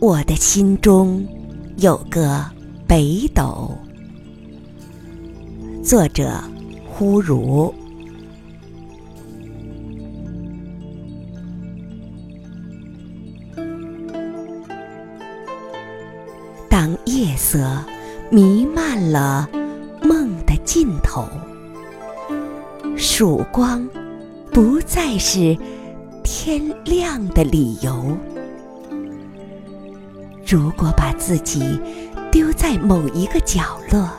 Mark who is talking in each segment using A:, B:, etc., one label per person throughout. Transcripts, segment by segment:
A: 我的心中有个北斗。作者：忽如。当夜色弥漫了梦的尽头，曙光不再是天亮的理由。如果把自己丢在某一个角落，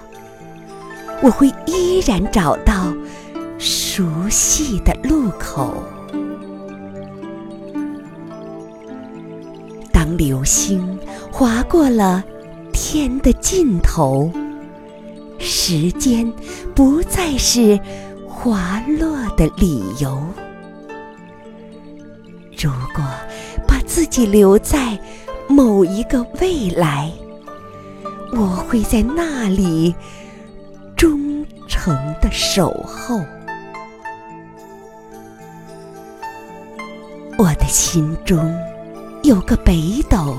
A: 我会依然找到熟悉的路口。当流星划过了天的尽头，时间不再是滑落的理由。如果把自己留在某一个未来，我会在那里忠诚的守候。我的心中有个北斗，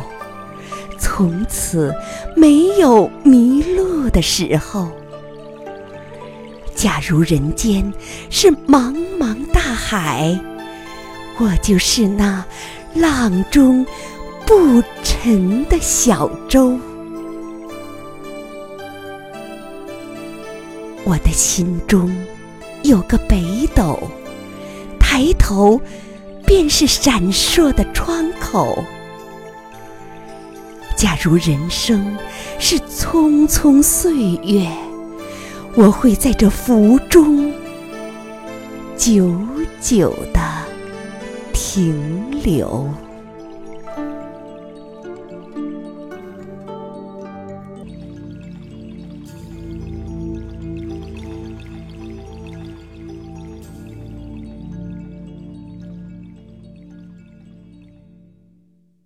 A: 从此没有迷路的时候。假如人间是茫茫大海，我就是那浪中不沉的小舟。我的心中有个北斗，抬头便是闪烁的窗口。假如人生是匆匆岁月，我会在这浮中久久的停留。